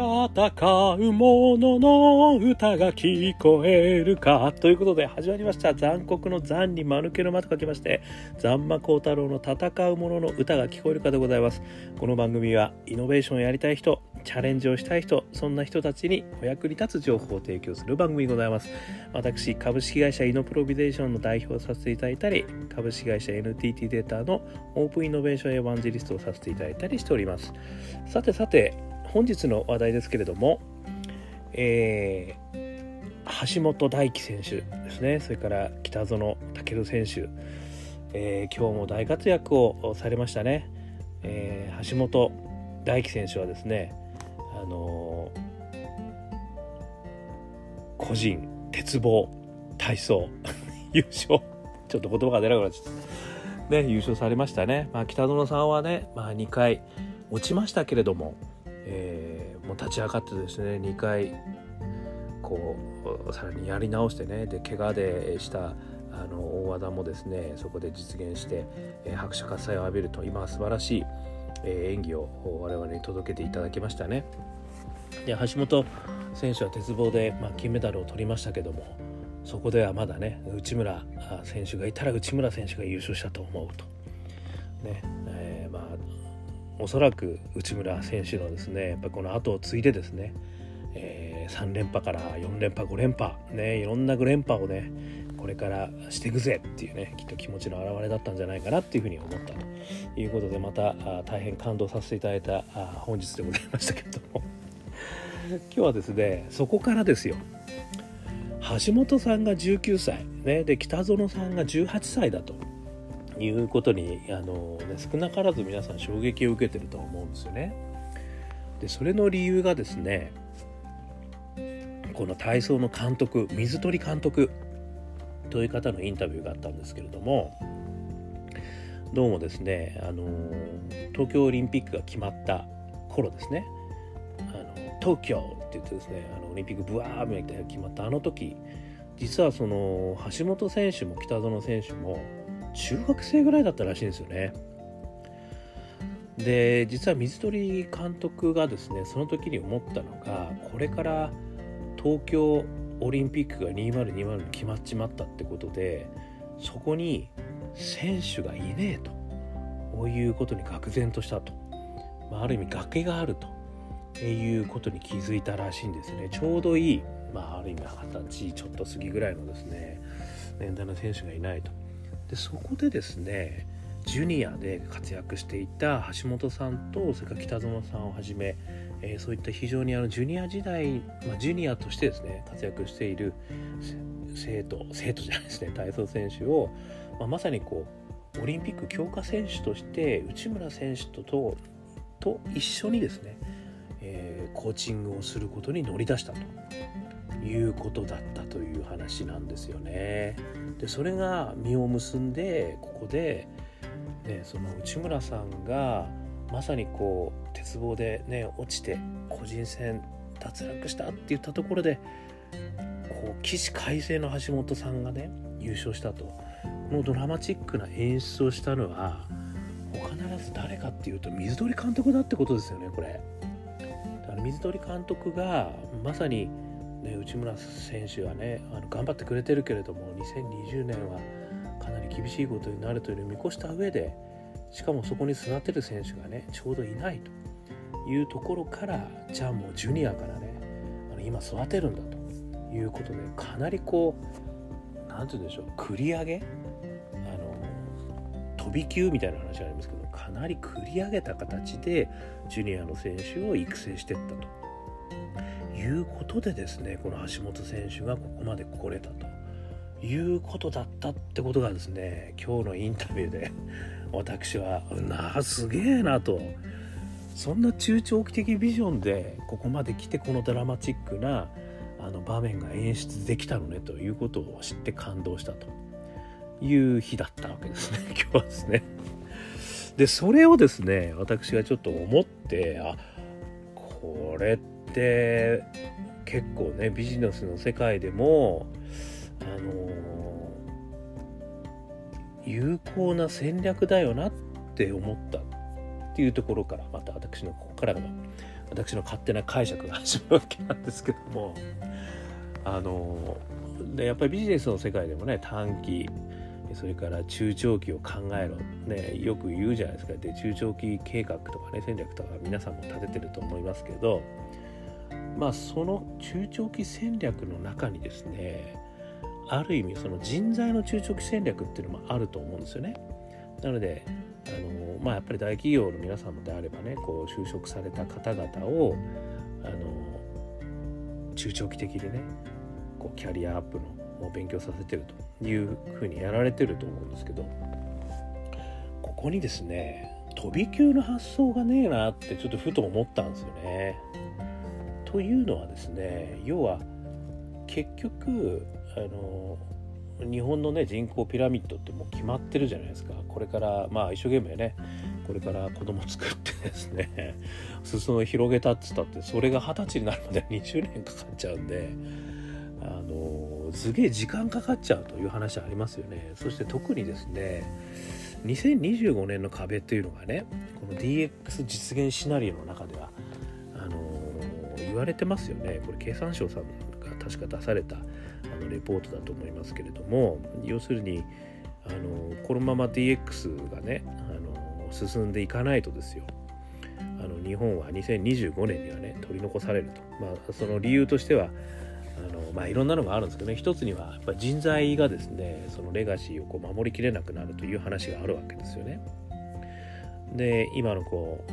戦う者の歌が聞こえるかということで始まりました。残酷の残に間抜けの間と書きまして残魔高太郎の戦う者の歌が聞こえるかでございます。この番組はイノベーションをやりたい人チャレンジをしたい人そんな人たちにお役に立つ情報を提供する番組でございます。私株式会社イノプロビゼーションの代表をさせていただいたり株式会社 NTT データのオープンイノベーションエヴァンジェリストをさせていただいたりしております。さてさて本日の話題ですけれども、えー、橋本大輝選手ですね。それから北園丈選手、えー、今日も大活躍をされましたね、えー、橋本大輝選手はですねあの個人鉄棒体操 優勝。ちょっと言葉が出なくなっちゃった。ね優勝されましたね、まあ、北園さんはね、まあ、2回落ちましたけれどもえー、もう立ち上がってですね2回こうさらにやり直してねで怪我でしたあの大技もですねそこで実現して、えー、拍手喝采を浴びると今は素晴らしい、えー、演技を我々に届けていただきましたね。で橋本選手は鉄棒で、まあ、金メダルを取りましたけどもそこではまだね内村選手がいたら内村選手が優勝したと思うと。ね、おそらく内村選手のですねやっぱこの後を継いでですね、えー、3連覇から4連覇5連覇ねいろんな5連覇をねこれからしていくぜっていうねきっと気持ちの表れだったんじゃないかなっていうふうに思ったということでまた大変感動させていただいた本日でございましたけれども。今日はですねそこからですよ。橋本さんが19歳、ね、で北園さんが18歳だと。いうことにあの、ね、少なからず皆さん衝撃を受けてると思うんですよね。でそれの理由がですねこの体操の監督水鳥監督という方のインタビューがあったんですけれどもどうもですねあの東京オリンピックが決まった頃ですねあの東京って言ってですねあのオリンピックブワーみたいな決まったあの時実はその橋本選手も北園選手も中学生ぐらいだったらしいんですよね。で実は水鳥監督がですねその時に思ったのがこれから東京オリンピックが2020に決まっちまったってことでそこに選手がいねえと。こういうことに愕然としたと、まあ、ある意味崖があると。いうことに気づいたらしいんですね。ちょうどいい、まあ、ある意味二十歳ちょっと過ぎぐらいのですね年代の選手がいないと。でそこでですねジュニアで活躍していた橋本さんとそれから北園さんをはじめ、えー、そういった非常にあのジュニア時代、まあ、ジュニアとしてですね活躍している生徒生徒じゃないですね体操選手を、まあ、まさにこうオリンピック強化選手として内村選手ととと一緒にですね、えー、コーチングをすることに乗り出したと。いうことだったという話なんですよね。でそれが実を結んでここで、ね、その内村さんがまさにこう鉄棒でね落ちて個人戦脱落したって言ったところでこう起死回生の橋本さんがね優勝したとこのドラマチックな演出をしたのは必ず誰かっていうと水鳥監督だってことですよねこれ。だから水鳥監督がまさにね、内村選手はねあの頑張ってくれてるけれども2020年はかなり厳しいことになるというのを見越した上でしかもそこに育てる選手がねちょうどいないというところからじゃあもうジュニアからねあの今育てるんだということでかなりこう何て言うんでしょう繰り上げあの飛び級みたいな話がありますけどかなり繰り上げた形でジュニアの選手を育成していったと。いうことでですねこの橋本選手がここまで来れたということだったってことがですね今日のインタビューで私はなあすげえなとそんな中長期的ビジョンでここまで来てこのドラマチックなあの場面が演出できたのねということを知って感動したという日だったわけですね 今日はですね。でそれをですね私がちょっと思ってあこれってって結構ねビジネスの世界でもあの有効な戦略だよなって思ったっていうところからまた私のここからの私の勝手な解釈が始まるわけなんですけどもあのでやっぱりビジネスの世界でもね短期それから中長期を考えろ、ね、よく言うじゃないですか。で中長期計画とかね戦略とか皆さんも立ててると思いますけどまあその中長期戦略の中にですねある意味その人材の中長期戦略っていうのもあると思うんですよね。なのであの、まあ、やっぱり大企業の皆さんであればねこう就職された方々をあの中長期的でねこうキャリアアップのを勉強させてるというふうにやられてると思うんですけどここにですね飛び級の発想がねえなってちょっとふと思ったんですよね。というのはですね要は結局あの日本のね人口ピラミッドってもう決まってるじゃないですか。これからまあ一生懸命ねこれから子供作ってですね裾を広げたっつったってそれが二十歳になるまで20年かかっちゃうんであのすげえ時間かかっちゃうという話ありますよね。そして特にですね2025年の壁というのがねこの DX 実現シナリオの中ではあの言われてますよね。これ経産省さんが確か出されたあのレポートだと思いますけれども要するにあのこのまま DX がねあの進んでいかないとですよ。あの日本は2025年にはね取り残されると、まあ、その理由としてはあのまあいろんなのがあるんですけどね。一つにはやっぱ人材がですねそのレガシーをこう守りきれなくなるという話があるわけですよね。で今のこう、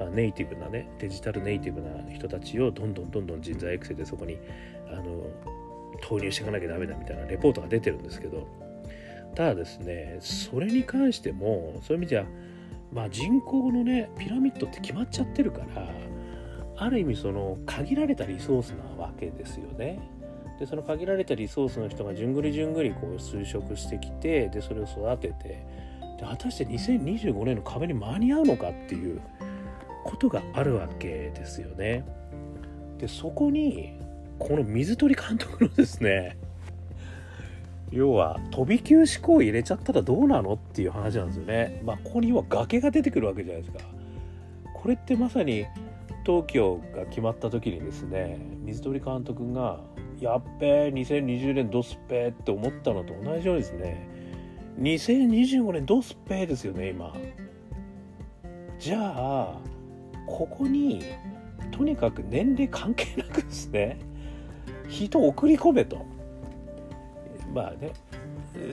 まあ、ネイティブなねデジタルネイティブな人たちをどんどんどんどん人材育成でそこにあの投入していかなきゃダメだみたいなレポートが出てるんですけどただですねそれに関してもそういう意味じゃまあ人口のねピラミッドって決まっちゃってるからある意味その限られたリソースなわけですよね。でその限られたリソースの人がじゅんぐりじゅんぐりこう就職してきてでそれを育ててで果たして2025年の壁に間に合うのかっていうことがあるわけですよね。でそこにこの水鳥監督のですね要は飛び級思考を入れちゃったらどうなのっていう話なんですよね。まあここには崖が出てくるわけじゃないですか。これってまさに東京が決まった時にですね水鳥監督が「やっべえ2020年ドスペー」って思ったのと同じようにですね2025年ドスペーですよね今じゃあここにとにかく年齢関係なくですね人を送り込めと。まあね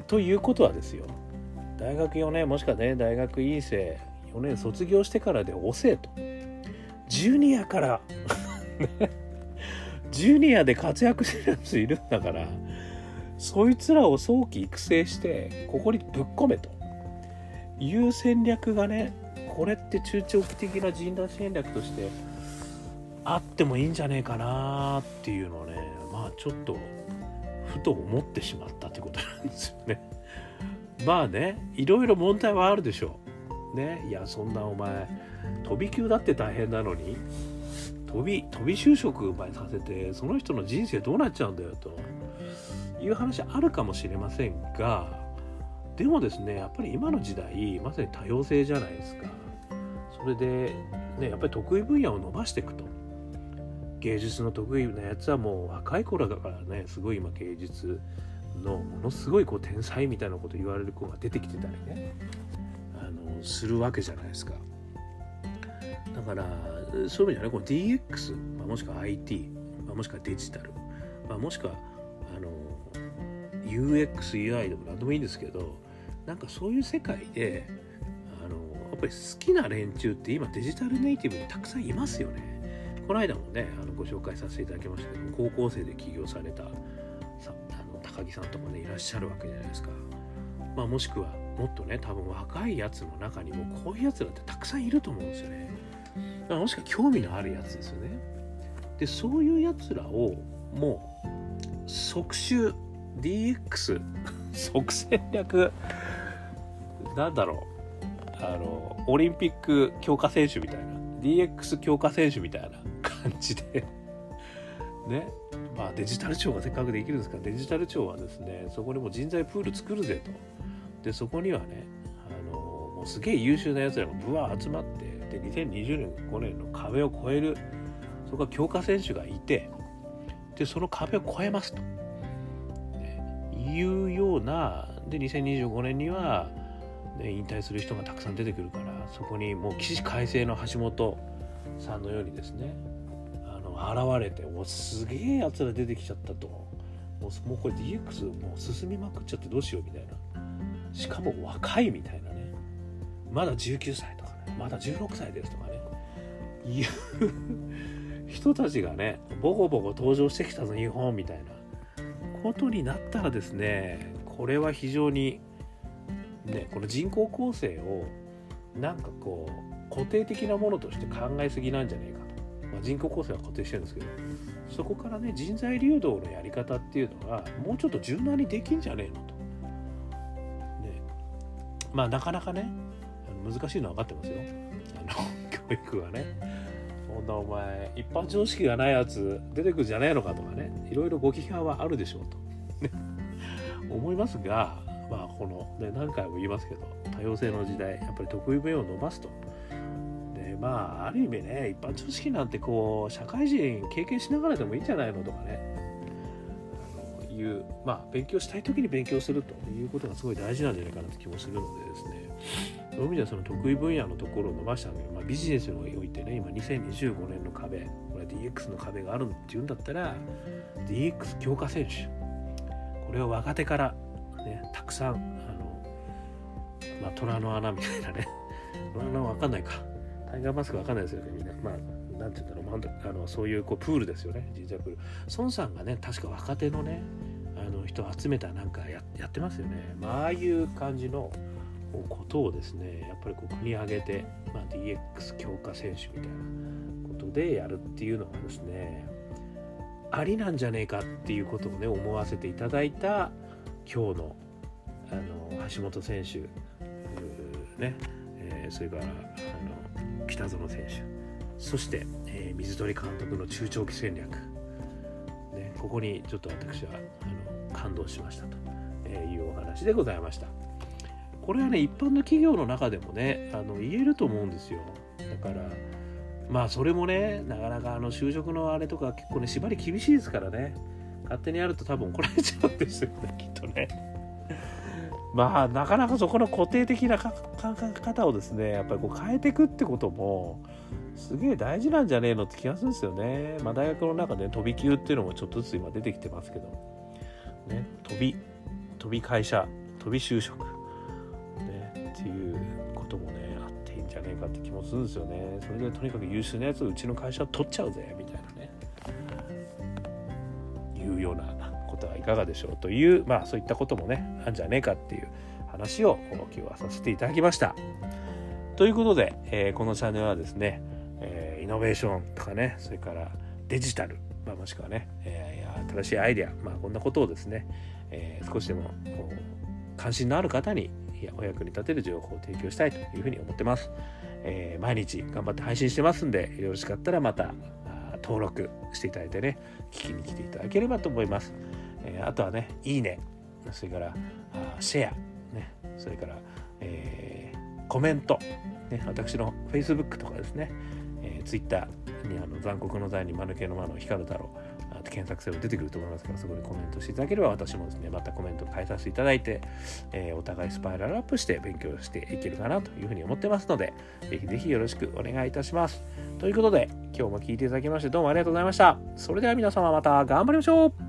ということはですよ。大学4年もしくはね大学院生4年卒業してからで遅えと。ジュニアから。ジュニアで活躍してるやついるんだから。そいつらを早期育成してここにぶっ込めと。いう戦略がねこれって中長期的な人材戦略としてあってもいいんじゃねえかなっていうのをねまあちょっとふと思ってしまったってことなんですよね。まあねいろいろ問題はあるでしょう。ねいやそんなお前飛び級だって大変なのに飛び飛び就職前させてその人の人生どうなっちゃうんだよという話あるかもしれませんがでもですねやっぱり今の時代まさに多様性じゃないですかそれでねやっぱり得意分野を伸ばしていくと芸術の得意なやつはもう若い頃だからねすごい今芸術のものすごいこう天才みたいなこと言われる子が出てきてたりねあのするわけじゃないですか。だからそういう意味ではねこの DX、まあ、もしくは IT、まあ、もしくはデジタル、まあ、もしくはあの UXUI でも何でもいいんですけどなんかそういう世界でっぱり好きな連中って今デジタルネイティブにたくさんいますよね。この間もねあのご紹介させていただきましたけど高校生で起業されたさあの高木さんとかねいらっしゃるわけじゃないですか。まあ、もしくはもっとね多分若いやつの中にもこういうやつらってたくさんいると思うんですよね。もしくは興味のあるやつですよね。でそういうやつらをもう即習 DX 即戦略なんだろうあのオリンピック強化選手みたいな DX 強化選手みたいな 感じで。ね。まあデジタル庁がせっかくできるんですからデジタル庁はですねそこにも人材プール作るぜと。でそこにはねあのもうすげえ優秀なやつらがぶわ集まってで2020年5年の壁を越えるそこは強化選手がいてでその壁を越えますと、ね、いうようなで2025年には、ね、引退する人がたくさん出てくるからそこにもう起死回生の橋本さんのようにですねあの現れてもすげえやつら出てきちゃったと。もうもうこれ DX もう進みまくっちゃってどうしようみたいな。しかも若いみたいなね。まだ19歳とかね。まだ16歳ですとかね。いう人たちがねボコボコ登場してきたぞ日本みたいなことになったらですねこれは非常にねこの人口構成をなんかこう固定的なものとして考えすぎなんじゃねえかと、まあ、人口構成は固定してるんですけどそこからね人材流動のやり方っていうのはもうちょっと柔軟にできんじゃねえのと。ね、まあなかなかね難しいのは分かってますよ。あの 教育はね。そんなお前一般常識がないやつ出てくるんじゃねえのかとかね。いろいろご批判はあるでしょうと、ね、思いますがまあこの、ね、何回も言いますけど多様性の時代やっぱり得意分野を伸ばすと。でまあある意味ね一般常識なんてこう社会人経験しながらでもいいんじゃないのとかね。いうまあ勉強したい時に勉強するということがすごい大事なんじゃないかなって気もするのでですね。そういう意味ではその得意分野のところを伸ばしたわけで、まあ、ビジネスにおいてね今2025年の壁これ DX の壁があるっていうんだったら DX 強化選手。これを若手から、ね、たくさんあの、まあ、虎の穴みたいなね。虎の穴分かんないか。タイガーマスク分かんないですよねみんな。まあなんて言うんだろう。あのそういうこうプールですよね。人材プール。孫さんがね確か若手のねあの人を集めたなんかややってますよね、まあああいう感じのことをですねやっぱりこう国挙げて、まあ、DX 強化選手みたいなことでやるっていうのがですねありなんじゃねえかっていうことをね思わせていただいた今日のあの橋本選手ね、えー、それからあの北園選手。そして、えー、水鳥監督の中長期戦略、ね、ここにちょっと私はあの感動しましたというお話でございました。これはね一般の企業の中でもねあの言えると思うんですよ。だからまあそれもねなかなかあの就職のあれとか結構ね縛り厳しいですからね。勝手にやると多分怒られちゃうんですよねきっとね。まあなかなかそこの固定的な考え方をですねやっぱりこう変えていくってこともすげえ大事なんじゃねえのって気がするんですよね。まあ大学の中で飛び級っていうのもちょっとずつ今出てきてますけど。ね飛び飛び会社飛び就職。ねっていうこともねあっていいんじゃねえかって気もするんですよね。それでとにかく優秀なやつをうちの会社取っちゃうぜみようなことはいかがでしょうというまあそういったこともねあんじゃねえかっていう話を今日はさせていただきましたということで、えー、このチャンネルはですね、えー、イノベーションとかねそれからデジタル、まあ、もしくはね、えー、新しいアイデア、まあ、こんなことをですね、えー、少しでも関心のある方にお役に立てる情報を提供したいというふうに思ってます。え、毎日頑張って配信してますんで、よろしかったらまた登録していただいてね、聞きに来ていただければと思います。えー、あとはね、いいね、それからあシェア、ね、それから、えー、コメント、ね、私の Facebook とかですね、えー、Twitter にあの残酷の罪に間抜けの間の光るだろうって検索すれば出てくると思いますからそこにコメントしていただければ私もですねまたコメント変えさせていただいて、えー、お互いスパイラルアップして勉強していけるかなというふうに思ってますのでぜひぜひよろしくお願いいたします。ということで今日も聴いていただきましてどうもありがとうございました。それでは皆様また頑張りましょう。